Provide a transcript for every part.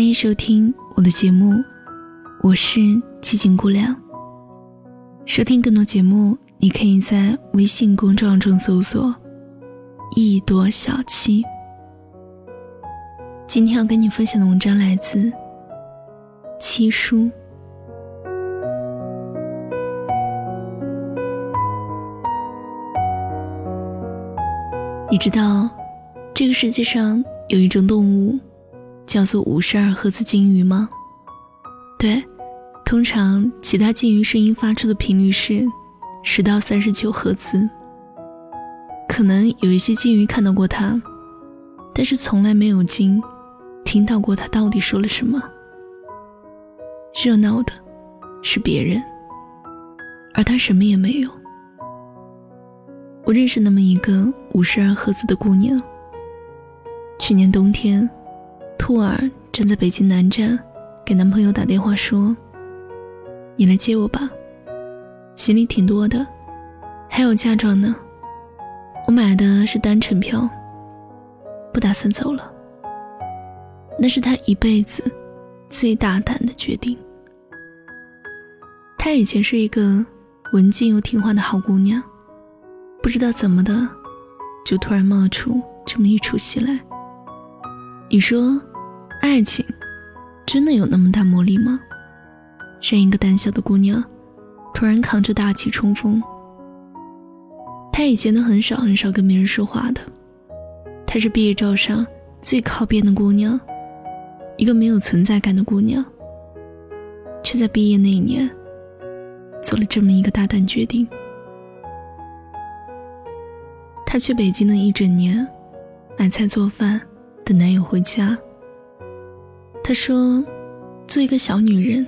欢迎收听我的节目，我是寂静姑娘。收听更多节目，你可以在微信公众号中搜索“一朵小七”。今天要跟你分享的文章来自七叔。你知道这个世界上？有一种动物，叫做五十二赫兹鲸鱼吗？对，通常其他鲸鱼声音发出的频率是十到三十九赫兹。可能有一些鲸鱼看到过它，但是从来没有鲸听到过它到底说了什么。热闹的是别人，而它什么也没有。我认识那么一个五十二赫兹的姑娘。去年冬天，兔儿正在北京南站给男朋友打电话说：“你来接我吧，行李挺多的，还有嫁妆呢。我买的是单程票，不打算走了。那是他一辈子最大胆的决定。她以前是一个文静又听话的好姑娘，不知道怎么的，就突然冒出这么一出戏来。”你说，爱情真的有那么大魔力吗？让一个胆小的姑娘突然扛着大旗冲锋。她以前都很少很少跟别人说话的，她是毕业照上最靠边的姑娘，一个没有存在感的姑娘，却在毕业那一年做了这么一个大胆决定。她去北京的一整年，买菜做饭。等男友回家，她说：“做一个小女人，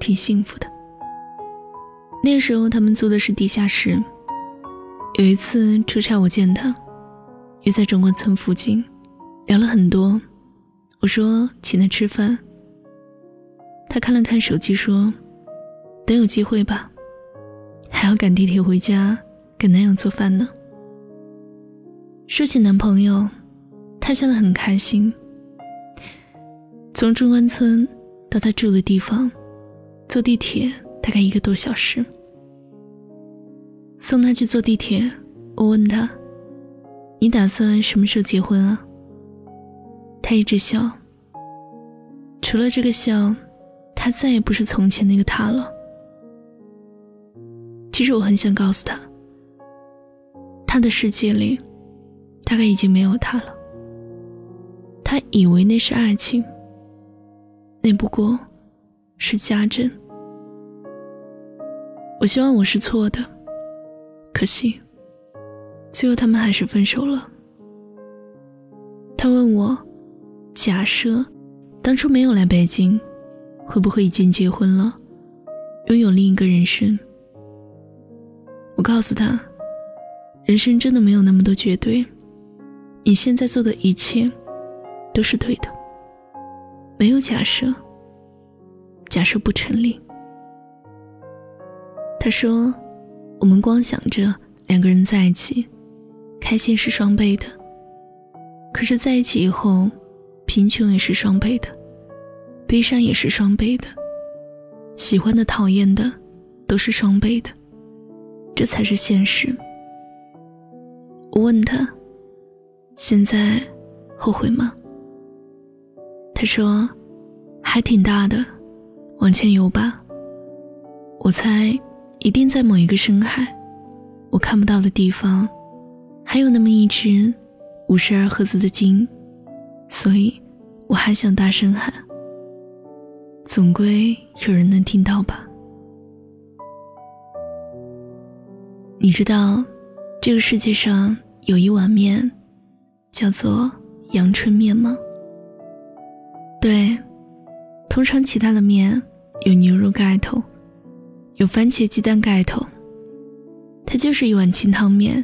挺幸福的。”那时候他们租的是地下室。有一次出差，我见他，约在中关村附近，聊了很多。我说请他吃饭，他看了看手机说：“等有机会吧，还要赶地铁回家给男友做饭呢。”说起男朋友。他笑得很开心。从中关村到他住的地方，坐地铁大概一个多小时。送他去坐地铁，我问他：“你打算什么时候结婚啊？”他一直笑。除了这个笑，他再也不是从前那个他了。其实我很想告诉他，他的世界里，大概已经没有他了。他以为那是爱情，那不过是家政。我希望我是错的，可惜，最后他们还是分手了。他问我，假设当初没有来北京，会不会已经结婚了，拥有另一个人生？我告诉他，人生真的没有那么多绝对，你现在做的一切。都是对的，没有假设，假设不成立。他说：“我们光想着两个人在一起，开心是双倍的。可是在一起以后，贫穷也是双倍的，悲伤也是双倍的，喜欢的、讨厌的，都是双倍的。这才是现实。”我问他：“现在后悔吗？”他说：“还挺大的，往前游吧。我猜，一定在某一个深海，我看不到的地方，还有那么一只五十二赫兹的鲸，所以我还想大声喊。总归有人能听到吧？你知道，这个世界上有一碗面，叫做阳春面吗？”对，通常其他的面有牛肉盖头，有番茄鸡蛋盖头，它就是一碗清汤面。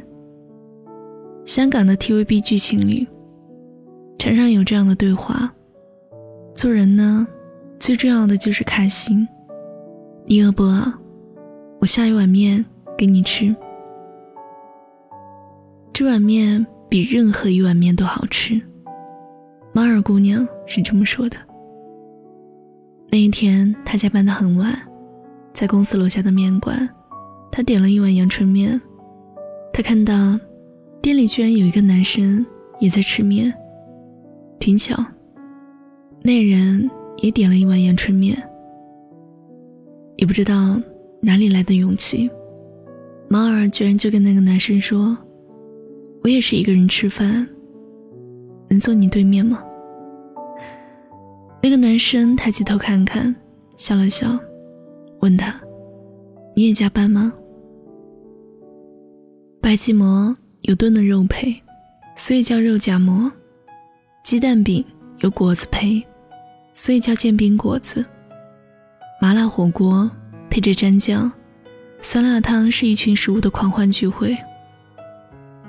香港的 TVB 剧情里，常常有这样的对话：做人呢，最重要的就是开心。你饿不饿？我下一碗面给你吃。这碗面比任何一碗面都好吃。马尔姑娘是这么说的。那一天，她加班的很晚，在公司楼下的面馆，她点了一碗阳春面。她看到店里居然有一个男生也在吃面，挺巧，那人也点了一碗阳春面。也不知道哪里来的勇气，马尔居然就跟那个男生说：“我也是一个人吃饭。”能坐你对面吗？那个男生抬起头看看，笑了笑，问他：“你也加班吗？”白吉馍有炖的肉配，所以叫肉夹馍；鸡蛋饼有果子配，所以叫煎饼果子；麻辣火锅配着蘸酱，酸辣汤是一群食物的狂欢聚会。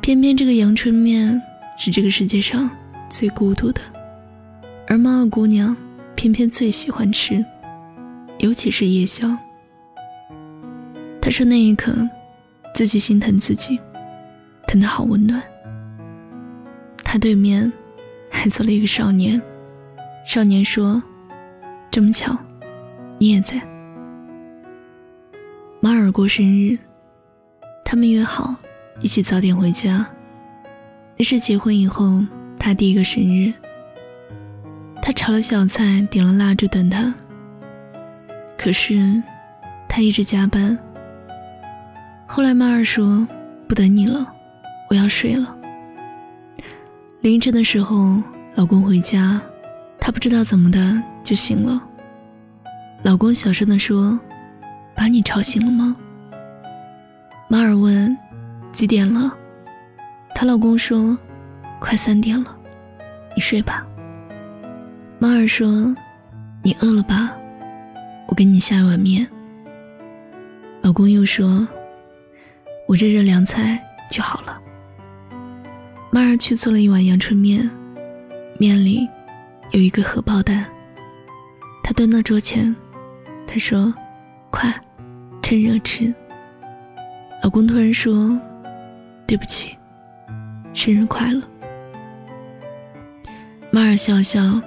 偏偏这个阳春面是这个世界上。最孤独的，而猫儿姑娘偏偏最喜欢吃，尤其是夜宵。她说那一刻，自己心疼自己，疼得好温暖。她对面还坐了一个少年，少年说：“这么巧，你也在。”马尔过生日，他们约好一起早点回家。那是结婚以后。他第一个生日，他炒了小菜，点了蜡烛等他。可是，他一直加班。后来，马尔说：“不等你了，我要睡了。”凌晨的时候，老公回家，他不知道怎么的就醒了。老公小声的说：“把你吵醒了吗？”马尔问：“几点了？”她老公说。快三点了，你睡吧。马尔说：“你饿了吧？我给你下一碗面。”老公又说：“我这热凉菜就好了。”马尔去做了一碗阳春面，面里有一个荷包蛋。他端到桌前，他说：“快，趁热吃。”老公突然说：“对不起，生日快乐。”马尔笑笑，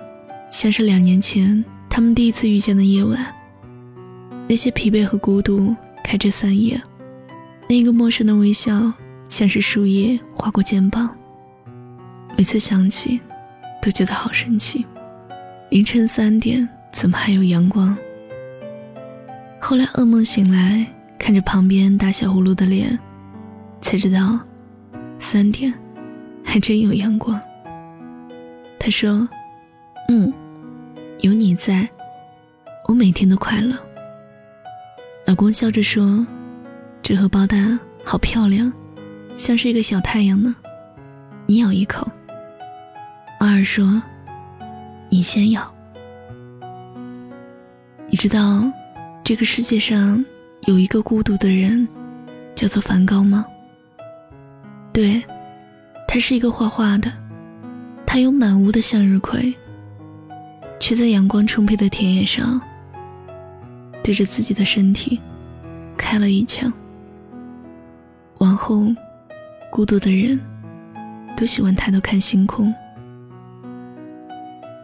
像是两年前他们第一次遇见的夜晚。那些疲惫和孤独开着三叶，那个陌生的微笑，像是树叶划过肩膀。每次想起，都觉得好神奇。凌晨三点，怎么还有阳光？后来噩梦醒来，看着旁边打小葫芦的脸，才知道，三点，还真有阳光。他说：“嗯，有你在，我每天都快乐。”老公笑着说：“这荷包蛋好漂亮，像是一个小太阳呢。”你咬一口。马尔说：“你先咬。”你知道，这个世界上有一个孤独的人，叫做梵高吗？对，他是一个画画的。他有满屋的向日葵，却在阳光充沛的田野上，对着自己的身体开了一枪。往后，孤独的人都喜欢抬头看星空。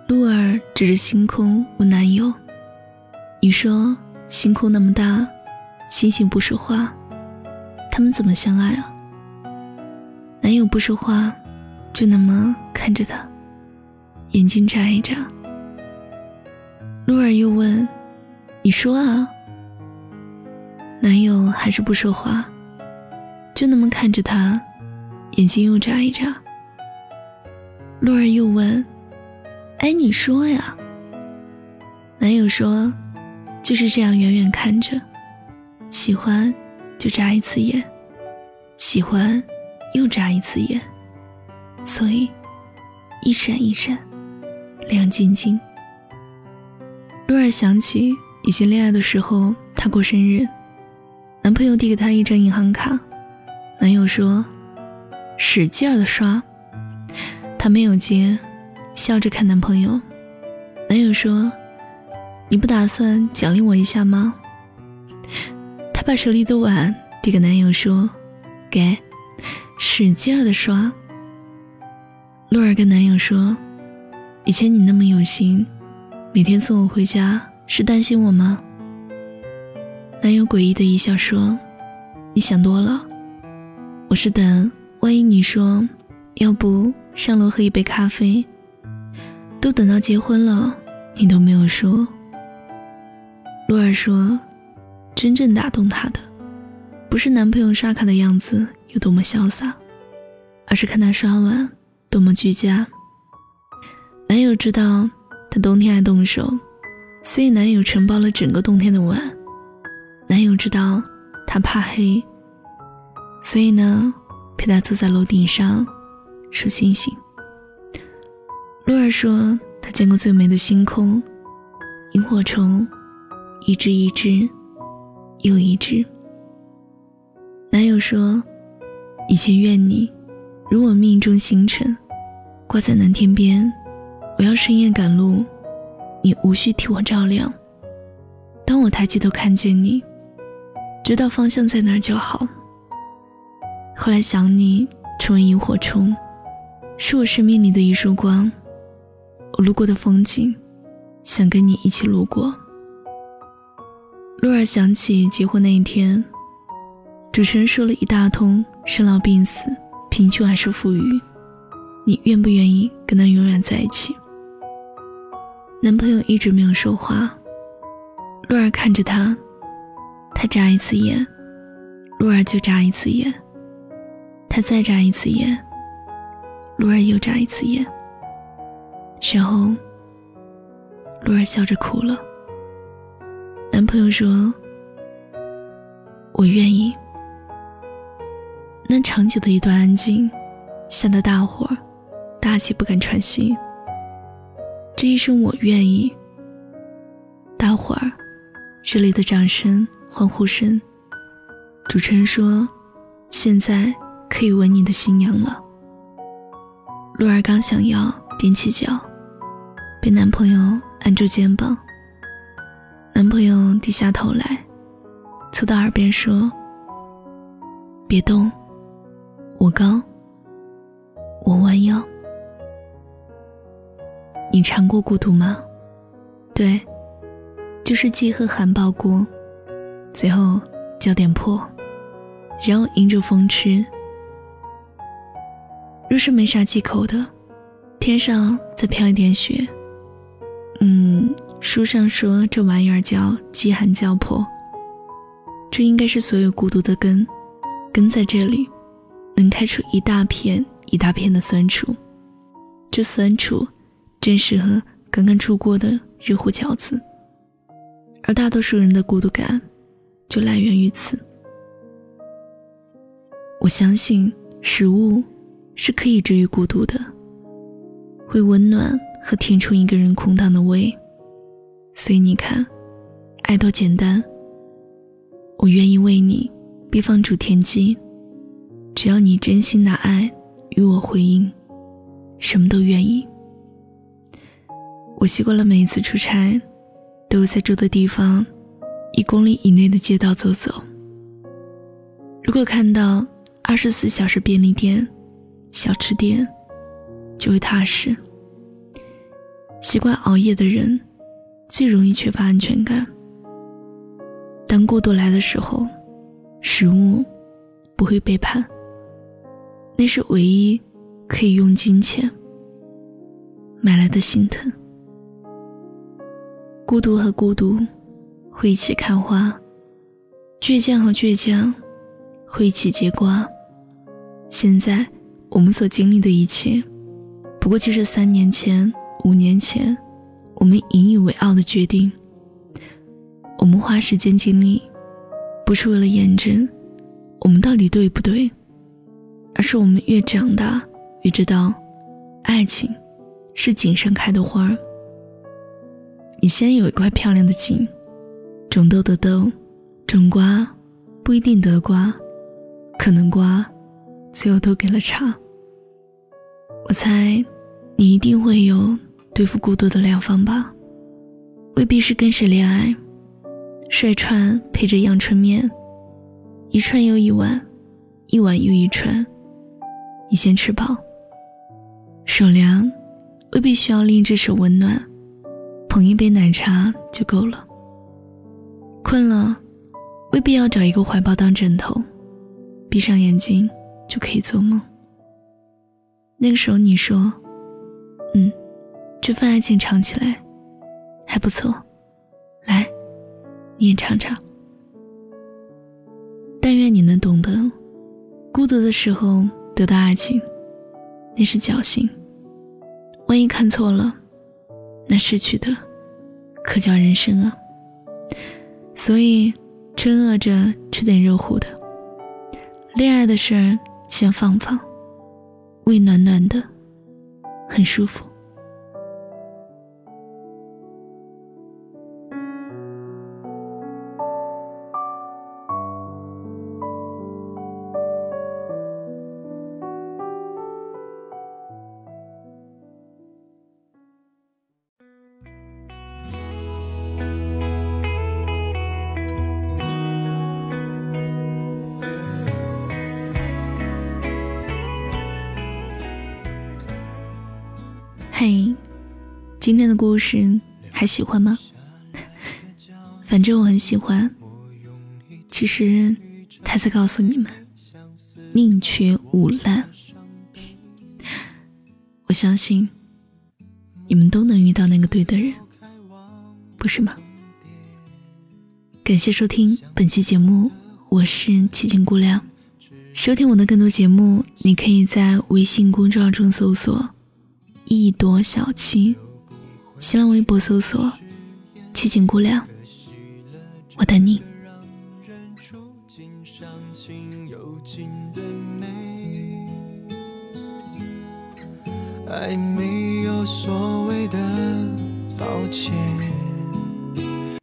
露儿指着星空问男友：“你说星空那么大，星星不说话，他们怎么相爱啊？”男友不说话。就那么看着他，眼睛眨一眨。露儿又问：“你说啊？”男友还是不说话，就那么看着他，眼睛又眨一眨。露儿又问：“哎，你说呀？”男友说：“就是这样，远远看着，喜欢就眨一次眼，喜欢又眨一次眼。”所以，一闪一闪，亮晶晶。露儿想起以前恋爱的时候，她过生日，男朋友递给她一张银行卡，男友说：“使劲儿的刷。”她没有接，笑着看男朋友。男友说：“你不打算奖励我一下吗？”她把手里的碗递给男友说：“给，使劲儿的刷。”洛儿跟男友说：“以前你那么有心，每天送我回家，是担心我吗？男友诡异的一笑说：“你想多了，我是等，万一你说，要不上楼喝一杯咖啡。都等到结婚了，你都没有说。”洛儿说：“真正打动她的，不是男朋友刷卡的样子有多么潇洒，而是看他刷碗多么居家。”男友知道她冬天爱动手，所以男友承包了整个冬天的碗。男友知道她怕黑，所以呢，陪她坐在楼顶上数星星。露儿说她见过最美的星空，萤火虫，一只一只，又一只。男友说，以前愿你，如我命中星辰，挂在蓝天边。我要深夜赶路，你无需替我照亮。当我抬起头看见你，知道方向在哪儿就好。后来想你，成为萤火虫，是我生命里的一束光。我路过的风景，想跟你一起路过。洛儿想起结婚那一天，主持人说了一大通生老病死、贫穷还是富裕，你愿不愿意跟他永远在一起？男朋友一直没有说话，洛儿看着他，他眨一次眼，洛儿就眨一次眼，他再眨一次眼，洛儿又眨一次眼，然后，洛儿笑着哭了。男朋友说：“我愿意。”那长久的一段安静，吓得大伙儿大气不敢喘息。这一声我愿意。大伙儿热烈的掌声、欢呼声。主持人说：“现在可以吻你的新娘了。”洛儿刚想要踮起脚，被男朋友按住肩膀。男朋友低下头来，凑到耳边说：“别动，我高，我弯腰。”你尝过孤独吗？对，就是饥和寒抱过，最后焦点破，然后迎着风吃。若是没啥忌口的，天上再飘一点雪。嗯，书上说这玩意儿叫饥寒交迫，这应该是所有孤独的根，根在这里，能开出一大片一大片的酸楚，这酸楚。正适合刚刚出锅的热乎饺子，而大多数人的孤独感就来源于此。我相信食物是可以治愈孤独的，会温暖和填充一个人空荡的胃。所以你看，爱多简单。我愿意为你必放逐天机，只要你真心拿爱与我回应，什么都愿意。我习惯了每一次出差，都在住的地方一公里以内的街道走走。如果看到二十四小时便利店、小吃店，就会踏实。习惯熬夜的人，最容易缺乏安全感。当孤独来的时候，食物不会背叛，那是唯一可以用金钱买来的心疼。孤独和孤独会一起开花，倔强和倔强会一起结瓜。现在我们所经历的一切，不过就是三年前、五年前我们引以为傲的决定。我们花时间精力，不是为了验证我们到底对不对，而是我们越长大越知道，爱情是锦上开的花儿。你先有一块漂亮的井，种豆的豆，种瓜不一定得瓜，可能瓜最后都给了茶。我猜你一定会有对付孤独的良方吧？未必是跟谁恋爱，涮串配着阳春面，一串又一碗，一碗又一串。你先吃饱，手凉，未必需要另一只手温暖，捧一杯奶茶就够了。困了，未必要找一个怀抱当枕头，闭上眼睛就可以做梦。那个时候你说：“嗯，这份爱情尝起来还不错，来，你也尝尝。”但愿你能懂得，孤独的时候得到爱情，那是侥幸。万一看错了，那失去的可叫人生啊！所以，真饿着吃点热乎的。恋爱的事儿先放放，胃暖暖的，很舒服。今天的故事还喜欢吗？反正我很喜欢。其实他在告诉你们，宁缺毋滥。我相信你们都能遇到那个对的人，不是吗？感谢收听本期节目，我是寂静姑娘。收听我的更多节目，你可以在微信公众号中搜索。一朵小七，新浪微博搜索“七景姑娘”，我等你。爱没有所谓的抱歉。